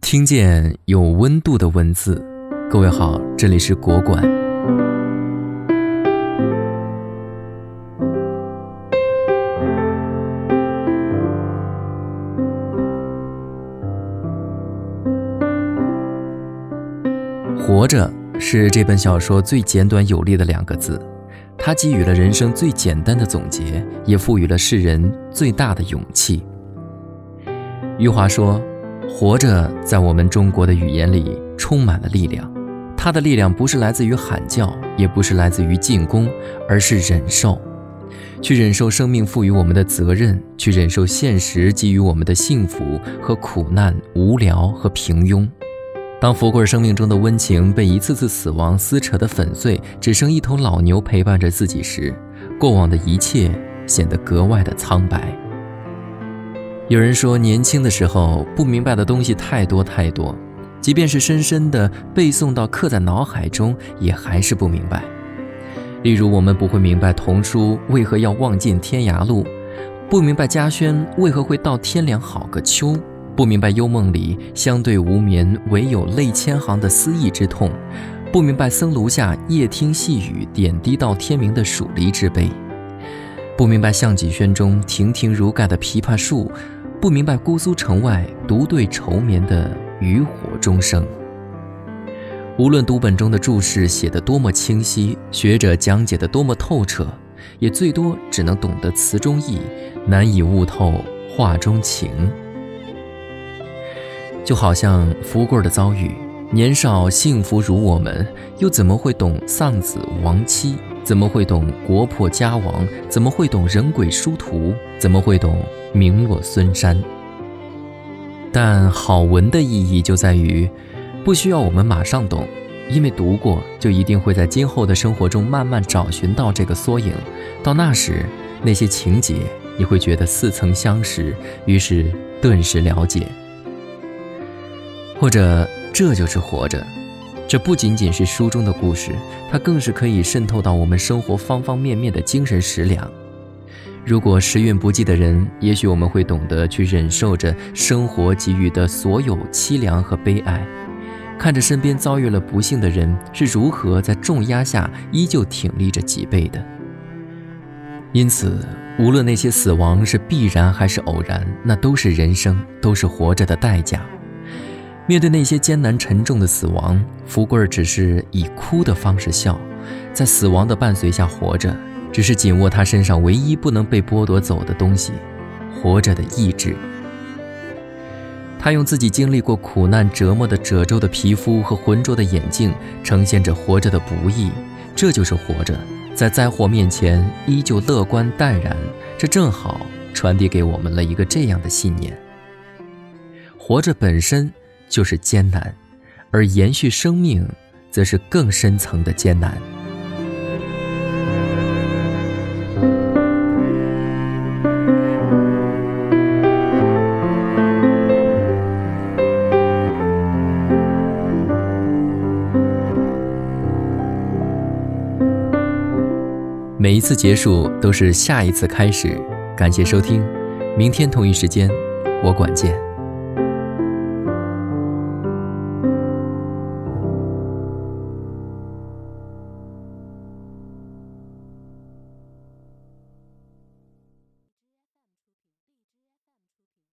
听见有温度的文字，各位好，这里是国馆。活着是这本小说最简短有力的两个字，它给予了人生最简单的总结，也赋予了世人最大的勇气。余华说：“活着，在我们中国的语言里充满了力量。它的力量不是来自于喊叫，也不是来自于进攻，而是忍受。去忍受生命赋予我们的责任，去忍受现实给予我们的幸福和苦难、无聊和平庸。当福贵生命中的温情被一次次死亡撕扯得粉碎，只剩一头老牛陪伴着自己时，过往的一切显得格外的苍白。”有人说，年轻的时候不明白的东西太多太多，即便是深深的背诵到刻在脑海中，也还是不明白。例如，我们不会明白童书为何要望尽天涯路，不明白家轩为何会到天凉好个秋，不明白幽梦里相对无眠，唯有泪千行的思忆之痛，不明白僧庐下夜听细雨点滴到天明的蜀离之悲，不明白象脊轩中亭亭如盖的枇杷树。不明白姑苏城外独对愁眠的渔火钟声。无论读本中的注释写得多么清晰，学者讲解得多么透彻，也最多只能懂得词中意，难以悟透画中情。就好像福贵的遭遇，年少幸福如我们，又怎么会懂丧子亡妻？怎么会懂国破家亡？怎么会懂人鬼殊途？怎么会懂名落孙山？但好文的意义就在于，不需要我们马上懂，因为读过就一定会在今后的生活中慢慢找寻到这个缩影。到那时，那些情节你会觉得似曾相识，于是顿时了解。或者，这就是活着。这不仅仅是书中的故事，它更是可以渗透到我们生活方方面面的精神食粮。如果时运不济的人，也许我们会懂得去忍受着生活给予的所有凄凉和悲哀，看着身边遭遇了不幸的人是如何在重压下依旧挺立着脊背的。因此，无论那些死亡是必然还是偶然，那都是人生，都是活着的代价。面对那些艰难沉重的死亡，福贵儿只是以哭的方式笑，在死亡的伴随下活着，只是紧握他身上唯一不能被剥夺走的东西——活着的意志。他用自己经历过苦难折磨的褶皱的皮肤和浑浊的眼睛，呈现着活着的不易。这就是活着，在灾祸面前依旧乐观淡然。这正好传递给我们了一个这样的信念：活着本身。就是艰难，而延续生命，则是更深层的艰难。每一次结束都是下一次开始。感谢收听，明天同一时间，我管见。